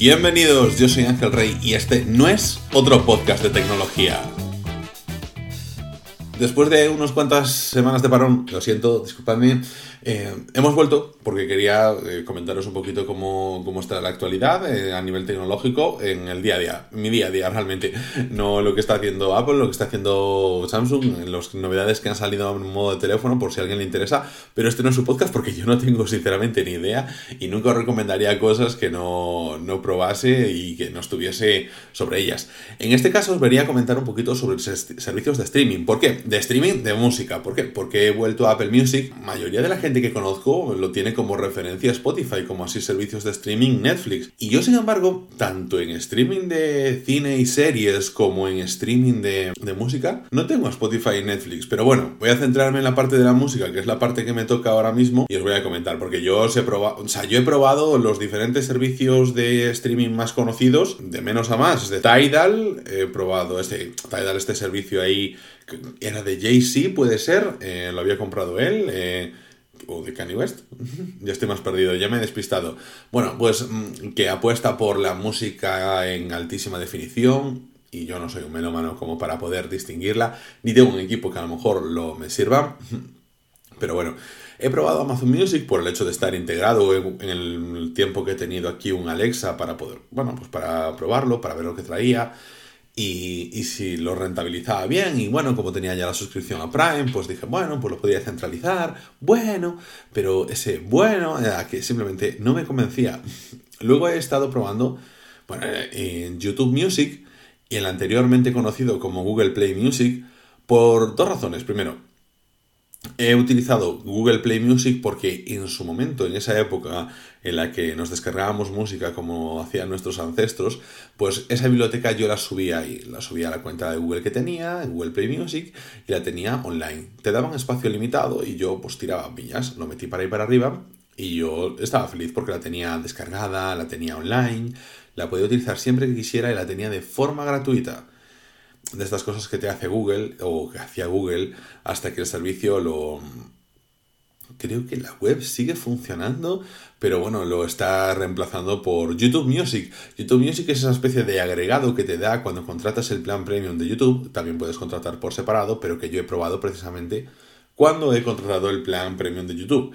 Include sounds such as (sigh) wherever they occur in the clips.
Bienvenidos, yo soy Ángel Rey y este no es otro podcast de tecnología. Después de unas cuantas semanas de parón, lo siento, disculpadme, eh, hemos vuelto porque quería eh, comentaros un poquito cómo, cómo está la actualidad eh, a nivel tecnológico en el día a día, mi día a día realmente, no lo que está haciendo Apple, lo que está haciendo Samsung, las novedades que han salido en modo de teléfono por si a alguien le interesa, pero este no es su podcast porque yo no tengo sinceramente ni idea y nunca os recomendaría cosas que no, no probase y que no estuviese sobre ellas. En este caso os vería comentar un poquito sobre servicios de streaming. ¿Por qué? De streaming de música. ¿Por qué? Porque he vuelto a Apple Music. La mayoría de la gente que conozco lo tiene como referencia Spotify, como así servicios de streaming Netflix. Y yo, sin embargo, tanto en streaming de cine y series como en streaming de, de música, no tengo Spotify y Netflix. Pero bueno, voy a centrarme en la parte de la música, que es la parte que me toca ahora mismo, y os voy a comentar, porque yo os he probado, o sea, yo he probado los diferentes servicios de streaming más conocidos, de menos a más, de Tidal, he probado este, Tidal, este servicio ahí, era de Jay-Z, puede ser, eh, lo había comprado él, eh, o de Kanye West. ya estoy más perdido, ya me he despistado. Bueno, pues mm, que apuesta por la música en altísima definición. Y yo no soy un melómano como para poder distinguirla, ni tengo un equipo que a lo mejor lo me sirva. (laughs) Pero bueno, he probado Amazon Music por el hecho de estar integrado en, en el tiempo que he tenido aquí un Alexa para poder, bueno, pues para probarlo, para ver lo que traía. Y, si lo rentabilizaba bien, y bueno, como tenía ya la suscripción a Prime, pues dije, bueno, pues lo podía centralizar, bueno, pero ese bueno era que simplemente no me convencía. Luego he estado probando, bueno, en YouTube Music y el anteriormente conocido como Google Play Music por dos razones. Primero, He utilizado Google Play Music porque en su momento, en esa época en la que nos descargábamos música como hacían nuestros ancestros, pues esa biblioteca yo la subía ahí, la subía a la cuenta de Google que tenía, en Google Play Music, y la tenía online. Te daban espacio limitado y yo pues tiraba piñas, lo metí para ahí para arriba y yo estaba feliz porque la tenía descargada, la tenía online, la podía utilizar siempre que quisiera y la tenía de forma gratuita de estas cosas que te hace Google o que hacía Google hasta que el servicio lo... Creo que la web sigue funcionando, pero bueno, lo está reemplazando por YouTube Music. YouTube Music es esa especie de agregado que te da cuando contratas el plan premium de YouTube. También puedes contratar por separado, pero que yo he probado precisamente cuando he contratado el plan premium de YouTube.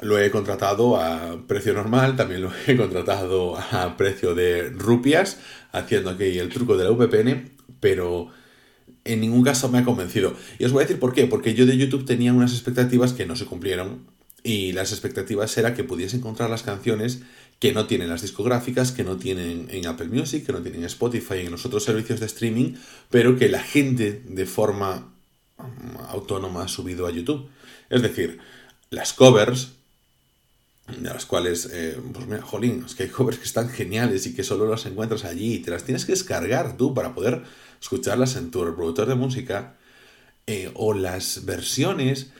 Lo he contratado a precio normal, también lo he (laughs) contratado a precio de rupias, haciendo aquí el truco de la VPN pero en ningún caso me ha convencido. Y os voy a decir por qué, porque yo de YouTube tenía unas expectativas que no se cumplieron y las expectativas era que pudiese encontrar las canciones que no tienen las discográficas, que no tienen en Apple Music, que no tienen en Spotify y en los otros servicios de streaming, pero que la gente de forma mm, autónoma ha subido a YouTube. Es decir, las covers de las cuales, eh, pues mira, jolín, es que hay covers que están geniales y que solo las encuentras allí y te las tienes que descargar tú para poder escucharlas en tu reproductor de música, eh, o las versiones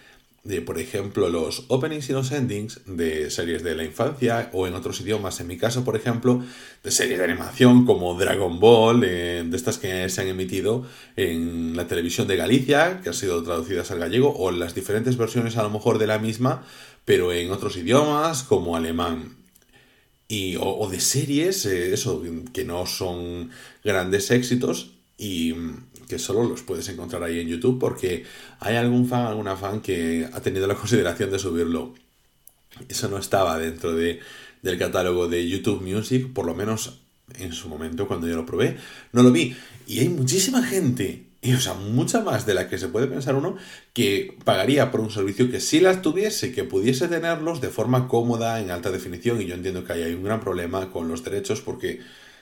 de, por ejemplo, los openings y los endings de series de la infancia o en otros idiomas. En mi caso, por ejemplo, de series de animación como Dragon Ball, eh, de estas que se han emitido en la televisión de Galicia, que han sido traducidas al gallego, o las diferentes versiones a lo mejor de la misma, pero en otros idiomas como alemán. Y, o, de series, eh, eso, que no son grandes éxitos y que solo los puedes encontrar ahí en YouTube porque hay algún fan, alguna fan que ha tenido la (laughs) consideración de subirlo. Eso no estaba dentro de, del catálogo de YouTube Music, por lo menos en su momento cuando yo lo probé, no lo vi. Y hay muchísima gente, y o sea, mucha más de la que se puede pensar uno, que pagaría por un servicio que si las tuviese, que pudiese tenerlos de forma cómoda, en alta definición, y yo entiendo que hay un gran problema con los derechos porque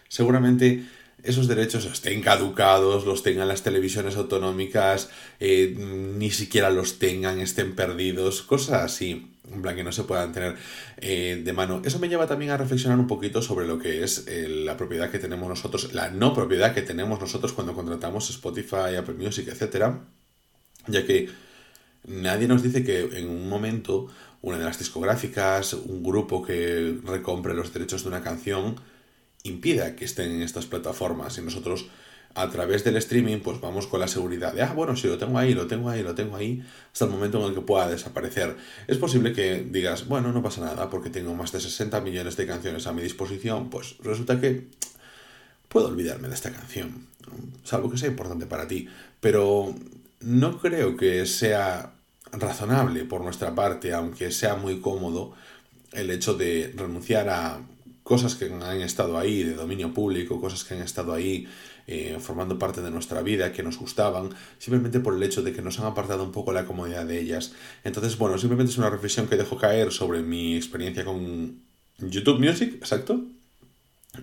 seguramente esos derechos estén caducados, los tengan las televisiones autonómicas, eh, ni siquiera los tengan, estén perdidos, cosas así, en plan que no se puedan tener eh, de mano. Eso me lleva también a reflexionar un poquito sobre lo que es eh, la propiedad que tenemos nosotros, la no propiedad que tenemos nosotros cuando contratamos Spotify, Apple Music, etc. Ya que nadie nos dice que en un momento una de las discográficas, un grupo que recompre los derechos de una canción, impida que estén en estas plataformas y nosotros a través del streaming, pues vamos con la seguridad de, ah, bueno, si lo tengo ahí, lo tengo ahí, lo tengo ahí, hasta el momento en el que pueda desaparecer. Es posible que digas, bueno, no pasa nada, porque tengo más de 60 millones de canciones a mi disposición, pues resulta que puedo olvidarme de esta canción, salvo que sea importante para ti, pero no creo que sea razonable por nuestra parte, aunque sea muy cómodo, el hecho de renunciar a cosas que han estado ahí de dominio público, cosas que han estado ahí eh, formando parte de nuestra vida, que nos gustaban, simplemente por el hecho de que nos han apartado un poco la comodidad de ellas. Entonces, bueno, simplemente es una reflexión que dejo caer sobre mi experiencia con YouTube Music, exacto,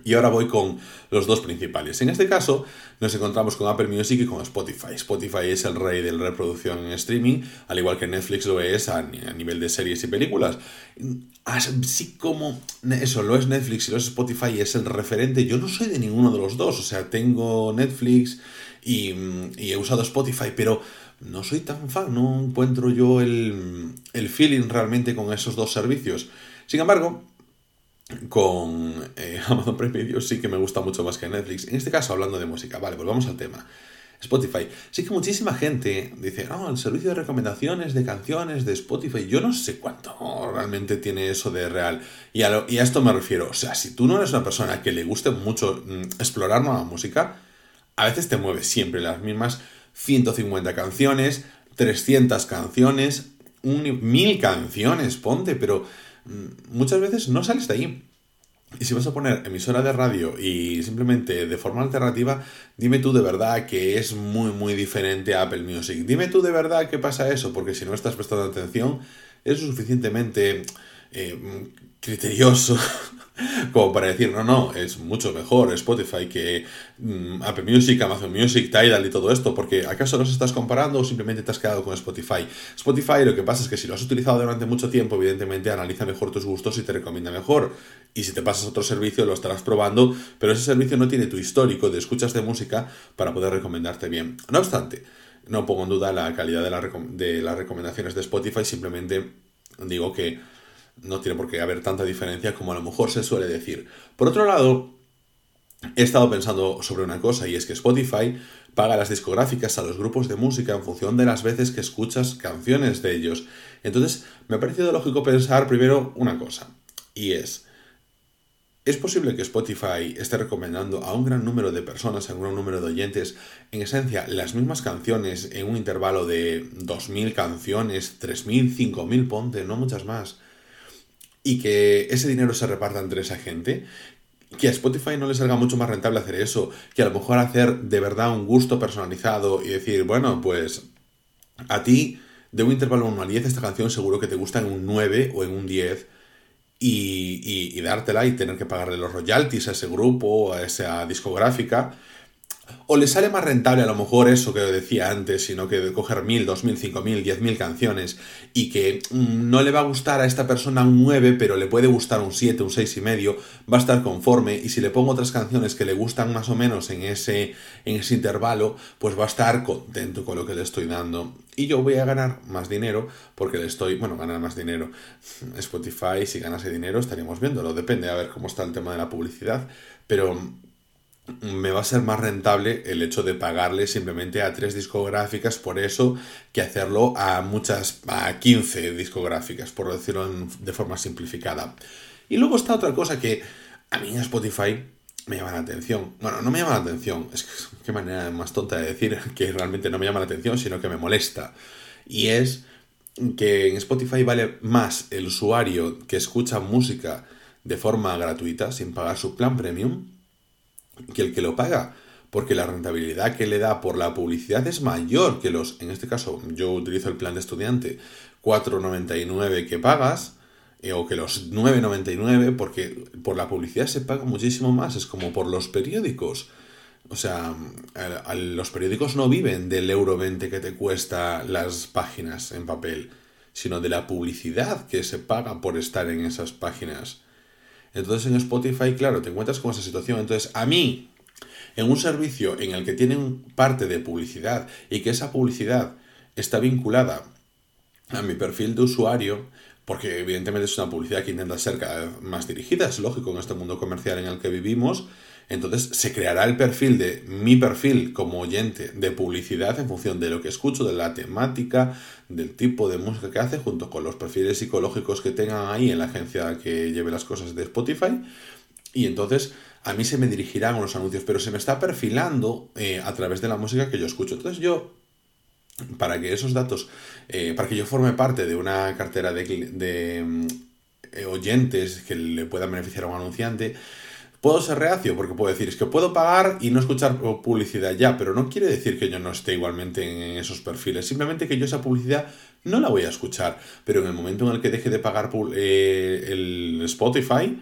y ahora voy con los dos principales. En este caso nos encontramos con Apple Music y con Spotify. Spotify es el rey de la reproducción en streaming, al igual que Netflix lo es a, nivel de series y películas. Así como eso lo es Netflix y lo es Spotify es el referente, yo no soy de ninguno de los dos. O sea, tengo Netflix y, y he usado Spotify, pero no soy tan fan, no encuentro yo el, el feeling realmente con esos dos servicios. Sin embargo, con eh, (laughs) Amazon Prime Video sí que me gusta mucho más que Netflix. En este caso, hablando de música, vale, volvamos al tema. Spotify. Sí que muchísima gente dice, no, el servicio de recomendaciones de canciones de Spotify, yo no sé cuánto realmente tiene eso de real. Y a, y a esto me refiero, o sea, si tú no eres una persona que le guste mucho mm, explorar nueva música, a veces te mueves siempre las mismas 150 canciones, 300 canciones, mil canciones, ponte, pero muchas veces no sales de ahí. Y si vas a poner emisora de radio y simplemente de forma alternativa, dime tú de verdad que es muy muy diferente a Apple Music. Dime tú de verdad qué pasa eso, porque si no estás prestando atención, es suficientemente eh, criterioso (laughs) como para decir, no, no, es mucho mejor Spotify que mm, Apple Music, Amazon Music, Tidal y todo esto, porque ¿acaso los estás comparando o simplemente te has quedado con Spotify? Spotify lo que pasa es que si lo has utilizado durante mucho tiempo, evidentemente analiza mejor tus gustos y te recomienda mejor. Y si te pasas a otro servicio, lo estarás probando, pero ese servicio no tiene tu histórico de escuchas de música para poder recomendarte bien. No obstante, no pongo en duda la calidad de, de las recomendaciones de Spotify, simplemente digo que no tiene por qué haber tanta diferencia como a lo mejor se suele decir. Por otro lado, he estado pensando sobre una cosa y es que Spotify paga las discográficas a los grupos de música en función de las veces que escuchas canciones de ellos. Entonces, me ha parecido lógico pensar primero una cosa, y es, ¿es posible que Spotify esté recomendando a un gran número de personas, a un gran número de oyentes, en esencia, las mismas canciones en un intervalo de 2.000 canciones, 3.000, 5.000, ponte, no muchas más? Y que ese dinero se reparta entre esa gente, que a Spotify no le salga mucho más rentable hacer eso, que a lo mejor hacer de verdad un gusto personalizado y decir, bueno, pues a ti de un intervalo 1 al 10 esta canción seguro que te gusta en un 9 o en un 10 y, y, y dártela y tener que pagarle los royalties a ese grupo a esa discográfica o le sale más rentable a lo mejor eso que decía antes, sino que de coger mil, dos mil, cinco mil, diez mil canciones y que mm, no le va a gustar a esta persona un 9, pero le puede gustar un 7, un seis y medio, va a estar conforme y si le pongo otras canciones que le gustan más o menos en ese, en ese intervalo, pues va a estar contento con lo que le estoy dando. Y yo voy a ganar más dinero porque le estoy, bueno, ganar más dinero. Spotify, si ganase dinero, estaríamos viéndolo. Depende a ver cómo está el tema de la publicidad. Pero me va a ser más rentable el hecho de pagarle simplemente a tres discográficas por eso que hacerlo a muchas, a 15 discográficas, por decirlo de forma simplificada. Y luego está otra cosa que a mí en Spotify me llama la atención. Bueno, no me llama la atención, es que qué manera más tonta de decir (laughs) que realmente no me llama la atención, sino que me molesta. Y es que en Spotify vale más el usuario que escucha música de forma gratuita, sin pagar su plan premium, que el que lo paga, porque la rentabilidad que le da por la publicidad es mayor que los, en este caso yo utilizo el plan de estudiante, 4,99 que pagas, eh, o que los 9,99, porque por la publicidad se paga muchísimo más, es como por los periódicos. O sea, los periódicos no viven del euro 20 que te cuesta las páginas en papel, sino de la publicidad que se paga por estar en esas páginas. Entonces en Spotify, claro, te encuentras con esa situación. Entonces, a mí, en un servicio en el que tienen parte de publicidad y que esa publicidad está vinculada a mi perfil de usuario, porque evidentemente es una publicidad que intenta ser cada vez más dirigida, es lógico en este mundo comercial en el que vivimos, Entonces se creará el perfil de mi perfil como oyente de publicidad en función de lo que escucho, de la temática, del tipo de música que hace, junto con los perfiles psicológicos que tengan ahí en la agencia que lleve las cosas de Spotify. Y entonces a mí se me dirigirán unos anuncios, pero se me está perfilando eh, a través de la música que yo escucho. Entonces yo, para que esos datos, eh, para que yo forme parte de una cartera de, de mm, oyentes que le puedan beneficiar a un anunciante, Puedo ser reacio porque puedo decir, es que puedo pagar y no escuchar publicidad ya, pero no quiere decir que yo no esté igualmente en esos perfiles, simplemente que yo esa publicidad no la voy a escuchar, pero en el momento en el que deje de pagar eh, el Spotify,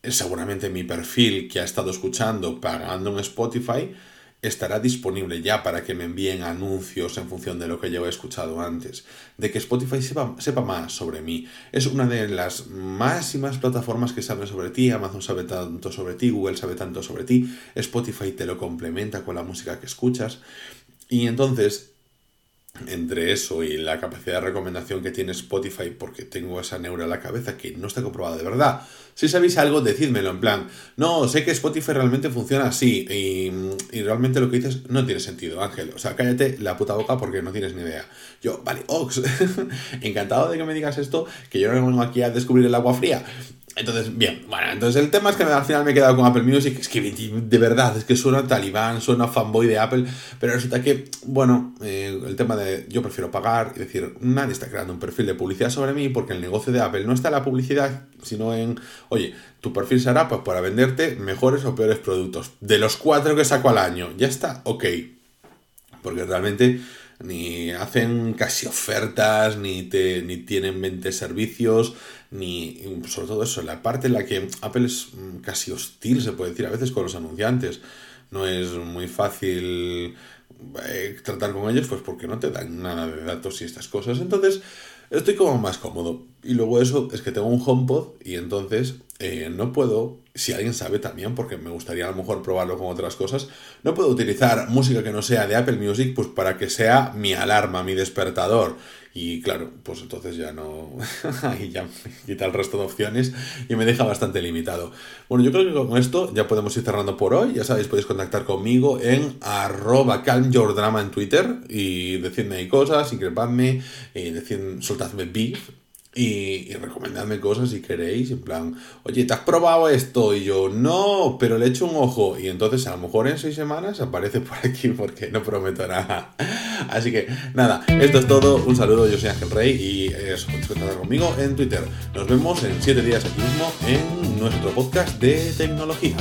eh, seguramente mi perfil que ha estado escuchando pagando en Spotify estará disponible ya para que me envíen anuncios en función de lo que yo he escuchado antes, de que Spotify sepa, sepa, más sobre mí. Es una de las máximas plataformas que saben sobre ti, Amazon sabe tanto sobre ti, Google sabe tanto sobre ti, Spotify te lo complementa con la música que escuchas. Y entonces entre eso y la capacidad de recomendación que tiene Spotify, porque tengo esa neura en la cabeza que no está comprobada de verdad. Si sabéis algo, decídmelo en plan, no, sé que Spotify realmente funciona así y, y, realmente lo que dices no tiene sentido, Ángel. O sea, cállate la puta boca porque no tienes ni idea. Yo, vale, Ox, (laughs) encantado de que me digas esto, que yo no vengo aquí a descubrir el agua fría. Entonces, bien, bueno, entonces el tema es que al final me he quedado con Apple Music, es que de verdad, es que suena talibán, suena fanboy de Apple, pero resulta que, bueno, eh, el tema de yo prefiero pagar y decir, nadie está creando un perfil de publicidad sobre mí porque el negocio de Apple no está en la publicidad, sino en, oye, tu perfil será pues para venderte mejores o peores productos, de los cuatro que saco al año, ya está, ok, porque realmente ni hacen casi ofertas, ni, te, ni tienen 20 servicios, ni sobre todo eso, la parte en la que Apple es mm, casi hostil, se puede decir a veces con los anunciantes. No es muy fácil eh, tratar con ellos, pues porque no te dan nada de datos y estas cosas. Entonces, estoy como más cómodo. Y luego eso es que tengo un HomePod y entonces eh, no puedo, si alguien sabe también, porque me gustaría a lo mejor probarlo con otras cosas, no puedo utilizar música que no sea de Apple Music pues para que sea mi alarma, mi despertador. Y claro, pues entonces ya no. (laughs) Ahí ya me quita el resto de opciones y me deja bastante limitado. Bueno, yo creo que con esto ya podemos ir cerrando por hoy. Ya sabéis, podéis contactar conmigo en arroba calmyourdrama en Twitter y decidme ahí cosas, increpadme, y decid, soltadme beef y, recomendadme cosas si queréis, en plan, oye, ¿te has probado esto? Y yo, no, pero le echo un ojo. Y entonces a lo mejor en seis semanas aparece por aquí (laughs) porque no prometo nada. Así que nada, esto es todo. Un saludo, yo soy Ángel Rey y eso, podéis contactar conmigo en Twitter. Nos vemos en siete días aquí mismo en nuestro podcast de tecnología.